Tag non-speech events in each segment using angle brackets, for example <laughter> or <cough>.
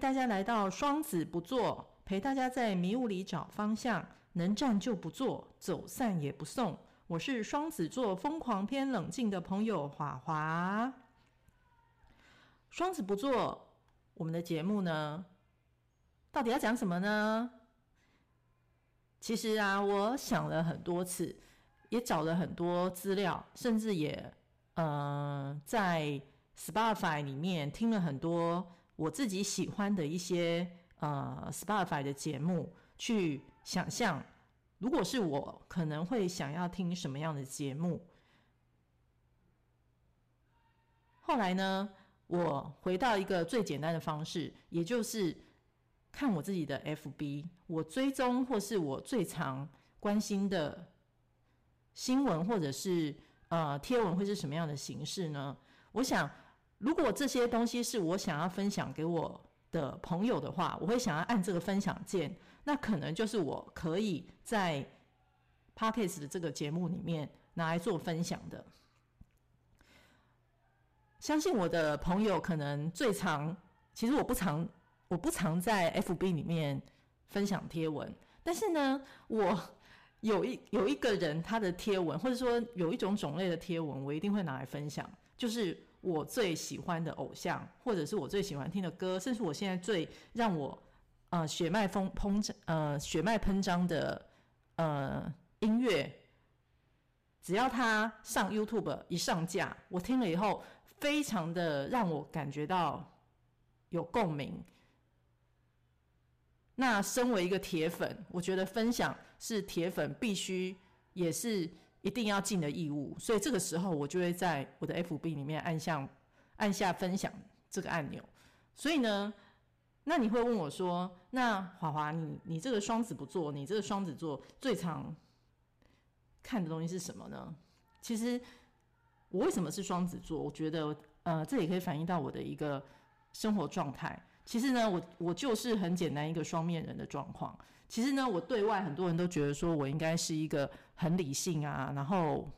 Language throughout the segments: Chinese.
大家来到双子不做，陪大家在迷雾里找方向，能站就不坐，走散也不送。我是双子座疯狂偏冷静的朋友华华。双子不做，我们的节目呢，到底要讲什么呢？其实啊，我想了很多次，也找了很多资料，甚至也呃在 Spotify 里面听了很多。我自己喜欢的一些呃 Spotify 的节目，去想象，如果是我，可能会想要听什么样的节目。后来呢，我回到一个最简单的方式，也就是看我自己的 FB，我追踪或是我最常关心的新闻，或者是呃贴文会是什么样的形式呢？我想。如果这些东西是我想要分享给我的朋友的话，我会想要按这个分享键，那可能就是我可以在 Podcast 的这个节目里面拿来做分享的。相信我的朋友可能最常，其实我不常，我不常在 FB 里面分享贴文，但是呢，我有一有一个人他的贴文，或者说有一种种类的贴文，我一定会拿来分享，就是。我最喜欢的偶像，或者是我最喜欢听的歌，甚至我现在最让我呃血脉疯膨胀呃血脉喷张的呃音乐，只要他上 YouTube 一上架，我听了以后，非常的让我感觉到有共鸣。那身为一个铁粉，我觉得分享是铁粉必须也是。一定要尽的义务，所以这个时候我就会在我的 FB 里面按下按下分享这个按钮。所以呢，那你会问我说：“那华华，你你这个双子不做，你这个双子座最常看的东西是什么呢？”其实我为什么是双子座？我觉得呃，这也可以反映到我的一个生活状态。其实呢，我我就是很简单一个双面人的状况。其实呢，我对外很多人都觉得说我应该是一个很理性啊，然后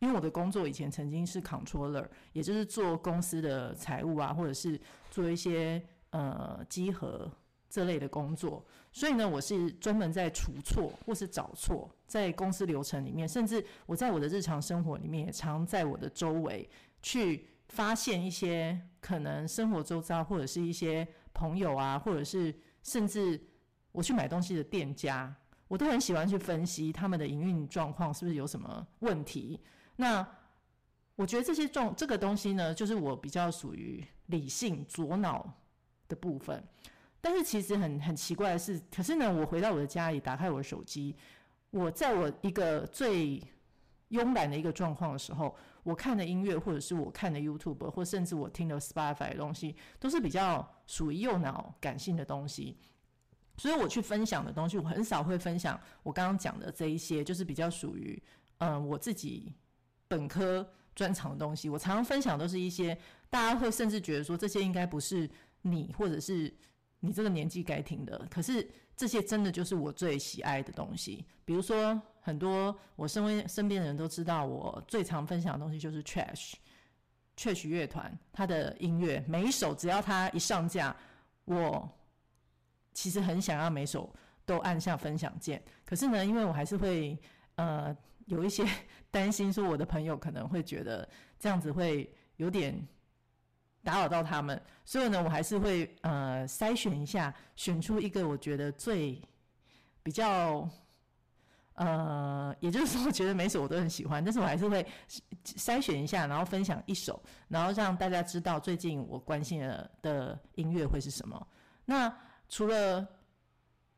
因为我的工作以前曾经是 controller，也就是做公司的财务啊，或者是做一些呃稽核这类的工作，所以呢，我是专门在除错或是找错，在公司流程里面，甚至我在我的日常生活里面也常在我的周围去发现一些可能生活周遭或者是一些。朋友啊，或者是甚至我去买东西的店家，我都很喜欢去分析他们的营运状况是不是有什么问题。那我觉得这些状这个东西呢，就是我比较属于理性左脑的部分。但是其实很很奇怪的是，可是呢，我回到我的家里，打开我的手机，我在我一个最慵懒的一个状况的时候，我看的音乐，或者是我看的 YouTube，或甚至我听的 Spotify 的东西，都是比较属于右脑感性的东西。所以我去分享的东西，我很少会分享我刚刚讲的这一些，就是比较属于嗯我自己本科专长的东西。我常常分享都是一些大家会甚至觉得说，这些应该不是你，或者是。你这个年纪该听的，可是这些真的就是我最喜爱的东西。比如说，很多我身边身边的人都知道，我最常分享的东西就是 Trash Trash 乐团，他的音乐每一首只要他一上架，我其实很想要每首都按下分享键。可是呢，因为我还是会 <laughs> 呃有一些 <laughs> 担心，说我的朋友可能会觉得这样子会有点。打扰到他们，所以呢，我还是会呃筛选一下，选出一个我觉得最比较呃，也就是说，我觉得每首我都很喜欢，但是我还是会筛选一下，然后分享一首，然后让大家知道最近我关心的的音乐会是什么。那除了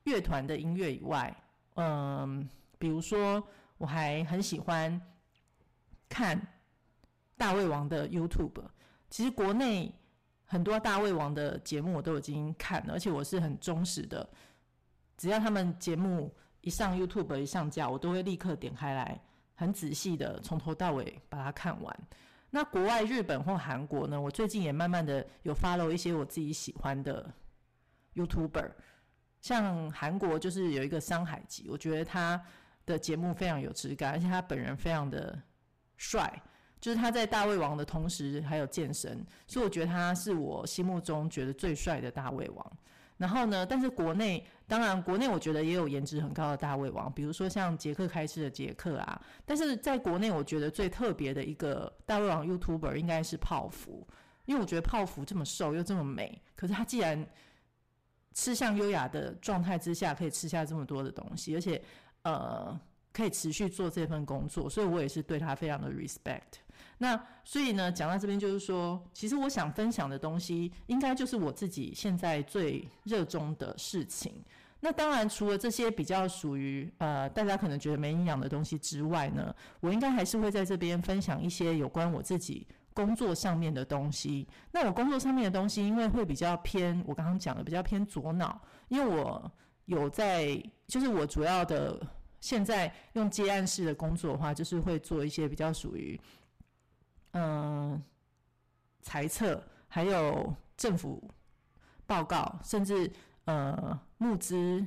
乐团的音乐以外，嗯、比如说我还很喜欢看大胃王的 YouTube。其实国内很多大胃王的节目我都已经看了，而且我是很忠实的。只要他们节目一上 YouTube 一上架，我都会立刻点开来，很仔细的从头到尾把它看完。那国外日本或韩国呢？我最近也慢慢的有 follow 一些我自己喜欢的 YouTuber，像韩国就是有一个山海吉，我觉得他的节目非常有质感，而且他本人非常的帅。就是他在大胃王的同时还有健身，所以我觉得他是我心目中觉得最帅的大胃王。然后呢，但是国内当然国内我觉得也有颜值很高的大胃王，比如说像杰克开吃的杰克啊。但是在国内我觉得最特别的一个大胃王 YouTuber 应该是泡芙，因为我觉得泡芙这么瘦又这么美，可是他既然吃相优雅的状态之下可以吃下这么多的东西，而且呃可以持续做这份工作，所以我也是对他非常的 respect。那所以呢，讲到这边就是说，其实我想分享的东西，应该就是我自己现在最热衷的事情。那当然，除了这些比较属于呃大家可能觉得没营养的东西之外呢，我应该还是会在这边分享一些有关我自己工作上面的东西。那我工作上面的东西，因为会比较偏我刚刚讲的比较偏左脑，因为我有在，就是我主要的现在用接案式的工作的话，就是会做一些比较属于。嗯，财测还有政府报告，甚至呃募资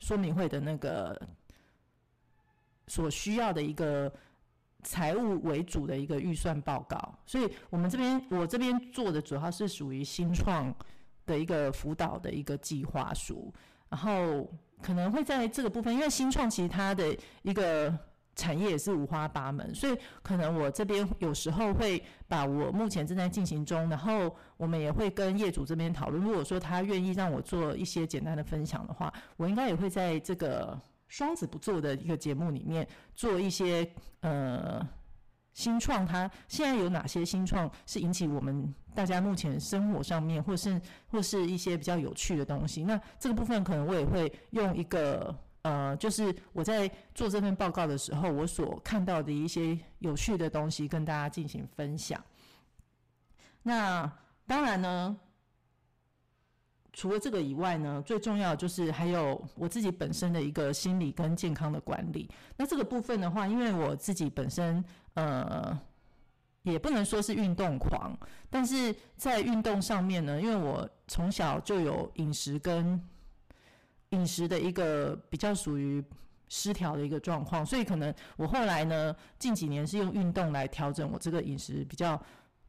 说明会的那个所需要的一个财务为主的一个预算报告，所以我们这边我这边做的主要是属于新创的一个辅导的一个计划书，然后可能会在这个部分，因为新创其实它的一个。产业也是五花八门，所以可能我这边有时候会把我目前正在进行中，然后我们也会跟业主这边讨论。如果说他愿意让我做一些简单的分享的话，我应该也会在这个双子不做的一个节目里面做一些呃新创。它现在有哪些新创是引起我们大家目前生活上面，或是或是一些比较有趣的东西？那这个部分可能我也会用一个。呃，就是我在做这份报告的时候，我所看到的一些有趣的东西，跟大家进行分享。那当然呢，除了这个以外呢，最重要就是还有我自己本身的一个心理跟健康的管理。那这个部分的话，因为我自己本身呃，也不能说是运动狂，但是在运动上面呢，因为我从小就有饮食跟饮食的一个比较属于失调的一个状况，所以可能我后来呢，近几年是用运动来调整我这个饮食比较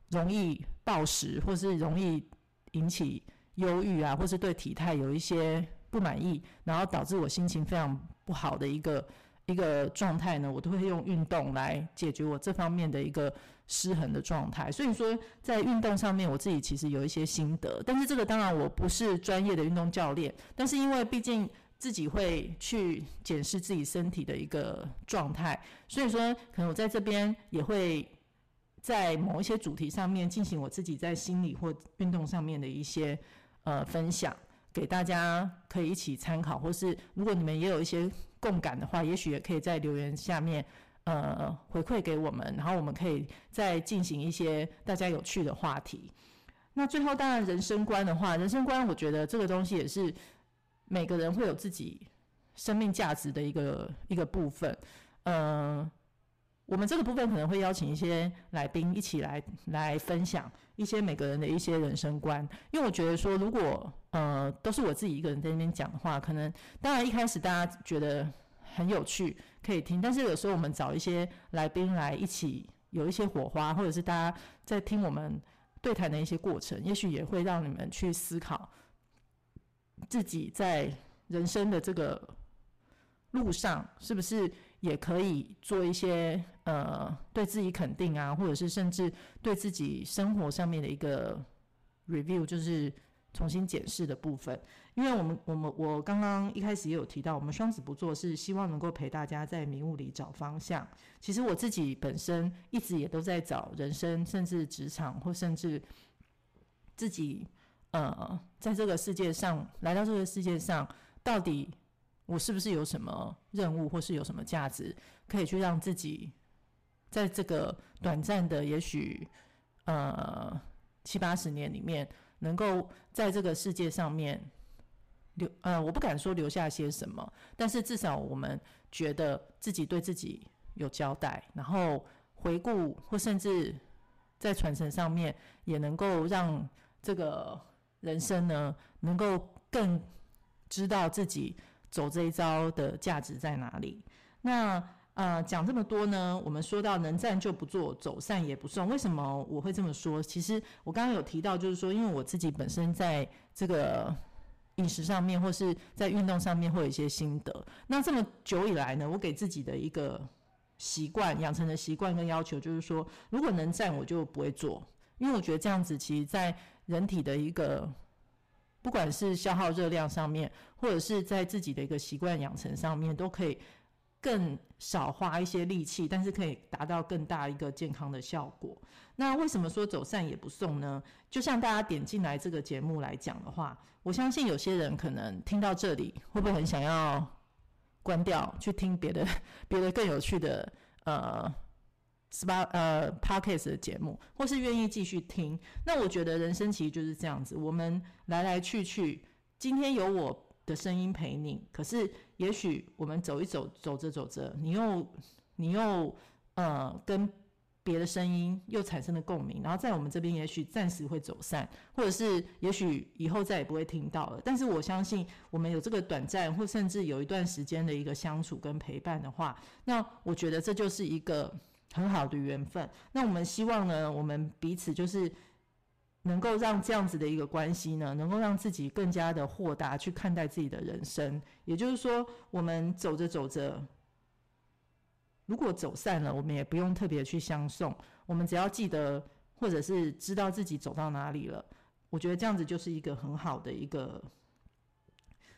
容易暴食，或是容易引起忧郁啊，或是对体态有一些不满意，然后导致我心情非常不好的一个一个状态呢，我都会用运动来解决我这方面的一个。失衡的状态，所以说在运动上面，我自己其实有一些心得。但是这个当然我不是专业的运动教练，但是因为毕竟自己会去检视自己身体的一个状态，所以说可能我在这边也会在某一些主题上面进行我自己在心理或运动上面的一些呃分享，给大家可以一起参考，或是如果你们也有一些共感的话，也许也可以在留言下面。呃，回馈给我们，然后我们可以再进行一些大家有趣的话题。那最后，当然人生观的话，人生观，我觉得这个东西也是每个人会有自己生命价值的一个一个部分。嗯、呃，我们这个部分可能会邀请一些来宾一起来来分享一些每个人的一些人生观，因为我觉得说，如果呃都是我自己一个人在那边讲的话，可能当然一开始大家觉得。很有趣，可以听。但是有时候我们找一些来宾来一起有一些火花，或者是大家在听我们对谈的一些过程，也许也会让你们去思考自己在人生的这个路上，是不是也可以做一些呃对自己肯定啊，或者是甚至对自己生活上面的一个 review，就是。重新检视的部分，因为我们我们我刚刚一开始也有提到，我们双子不做是希望能够陪大家在迷雾里找方向。其实我自己本身一直也都在找人生，甚至职场，或甚至自己呃，在这个世界上来到这个世界上，到底我是不是有什么任务，或是有什么价值，可以去让自己在这个短暂的也许呃七八十年里面。能够在这个世界上面留，呃，我不敢说留下些什么，但是至少我们觉得自己对自己有交代，然后回顾或甚至在传承上面，也能够让这个人生呢，能够更知道自己走这一招的价值在哪里。那呃，讲这么多呢，我们说到能站就不做，走散也不送。为什么我会这么说？其实我刚刚有提到，就是说，因为我自己本身在这个饮食上面，或是在运动上面，会有一些心得。那这么久以来呢，我给自己的一个习惯养成的习惯跟要求，就是说，如果能站，我就不会做，因为我觉得这样子，其实在人体的一个不管是消耗热量上面，或者是在自己的一个习惯养成上面，都可以更少花一些力气，但是可以达到更大一个健康的效果。那为什么说走散也不送呢？就像大家点进来这个节目来讲的话，我相信有些人可能听到这里，会不会很想要关掉去听别的 <laughs> 别的更有趣的呃 SPA 呃 Podcast 的节目，或是愿意继续听？那我觉得人生其实就是这样子，我们来来去去，今天有我的声音陪你，可是也许我们走一走，走着走着，你又你又呃跟。别的声音又产生了共鸣，然后在我们这边也许暂时会走散，或者是也许以后再也不会听到了。但是我相信，我们有这个短暂或甚至有一段时间的一个相处跟陪伴的话，那我觉得这就是一个很好的缘分。那我们希望呢，我们彼此就是能够让这样子的一个关系呢，能够让自己更加的豁达去看待自己的人生。也就是说，我们走着走着。如果走散了，我们也不用特别去相送，我们只要记得，或者是知道自己走到哪里了。我觉得这样子就是一个很好的一个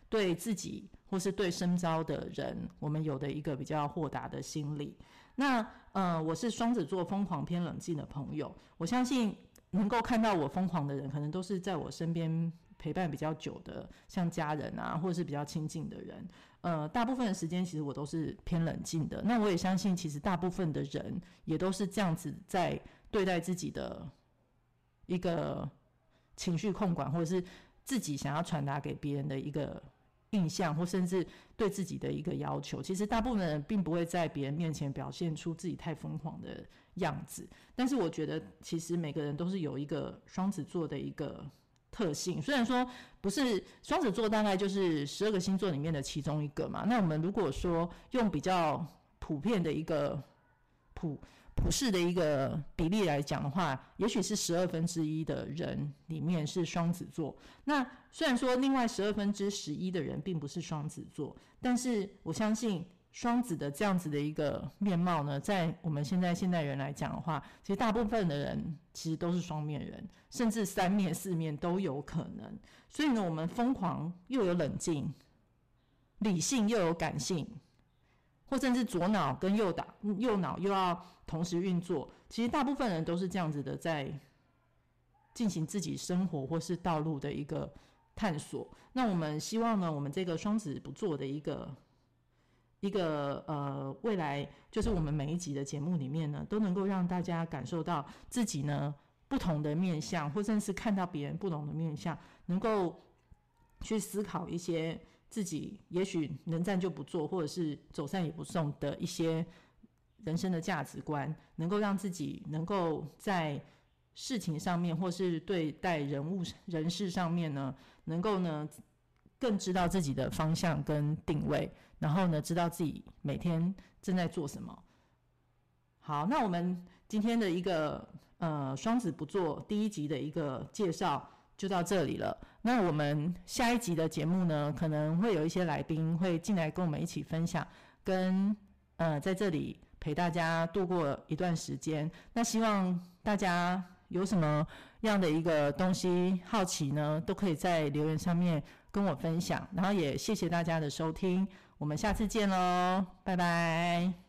对自己或是对身边的人，我们有的一个比较豁达的心理。那呃，我是双子座疯狂偏冷静的朋友，我相信能够看到我疯狂的人，可能都是在我身边陪伴比较久的，像家人啊，或者是比较亲近的人。呃，大部分的时间其实我都是偏冷静的。那我也相信，其实大部分的人也都是这样子在对待自己的一个情绪控管，或者是自己想要传达给别人的一个印象，或甚至对自己的一个要求。其实大部分人并不会在别人面前表现出自己太疯狂的样子。但是我觉得，其实每个人都是有一个双子座的一个。特性虽然说不是双子座，大概就是十二个星座里面的其中一个嘛。那我们如果说用比较普遍的一个普普世的一个比例来讲的话，也许是十二分之一的人里面是双子座。那虽然说另外十二分之十一的人并不是双子座，但是我相信。双子的这样子的一个面貌呢，在我们现在现代人来讲的话，其实大部分的人其实都是双面人，甚至三面四面都有可能。所以呢，我们疯狂又有冷静，理性又有感性，或甚至左脑跟右脑右脑又要同时运作。其实大部分人都是这样子的，在进行自己生活或是道路的一个探索。那我们希望呢，我们这个双子不做的一个。一个呃，未来就是我们每一集的节目里面呢，都能够让大家感受到自己呢不同的面相，或者是看到别人不同的面相，能够去思考一些自己也许能战就不做，或者是走散也不送的一些人生的价值观，能够让自己能够在事情上面，或是对待人物人事上面呢，能够呢更知道自己的方向跟定位。然后呢，知道自己每天正在做什么。好，那我们今天的一个呃双子不做第一集的一个介绍就到这里了。那我们下一集的节目呢，可能会有一些来宾会进来跟我们一起分享，跟呃在这里陪大家度过一段时间。那希望大家有什么样的一个东西好奇呢，都可以在留言上面跟我分享。然后也谢谢大家的收听。我们下次见喽，拜拜。